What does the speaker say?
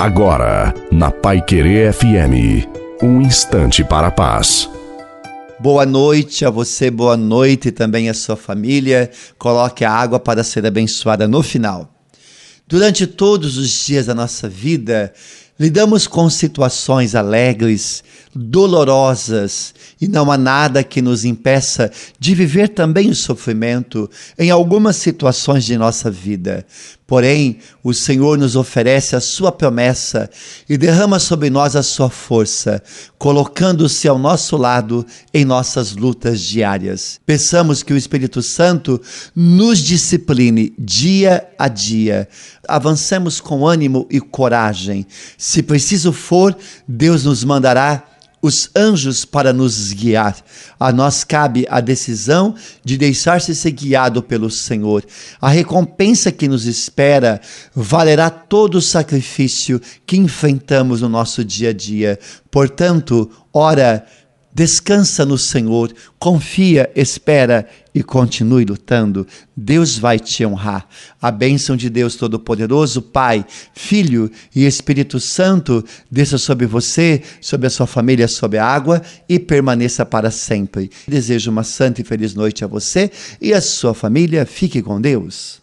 Agora, na Pai Querer FM, um instante para a paz. Boa noite a você, boa noite também à sua família. Coloque a água para ser abençoada no final. Durante todos os dias da nossa vida, lidamos com situações alegres, dolorosas, e não há nada que nos impeça de viver também o sofrimento em algumas situações de nossa vida. Porém, o Senhor nos oferece a sua promessa e derrama sobre nós a sua força, colocando-se ao nosso lado em nossas lutas diárias. Peçamos que o Espírito Santo nos discipline dia a dia. Avancemos com ânimo e coragem. Se preciso for, Deus nos mandará os anjos para nos guiar. A nós cabe a decisão de deixar-se ser guiado pelo Senhor. A recompensa que nos espera valerá todo o sacrifício que enfrentamos no nosso dia a dia. Portanto, ora, Descansa no Senhor, confia, espera e continue lutando. Deus vai te honrar. A bênção de Deus Todo-Poderoso, Pai, Filho e Espírito Santo, desça sobre você, sobre a sua família, sobre a água e permaneça para sempre. Desejo uma santa e feliz noite a você e a sua família. Fique com Deus.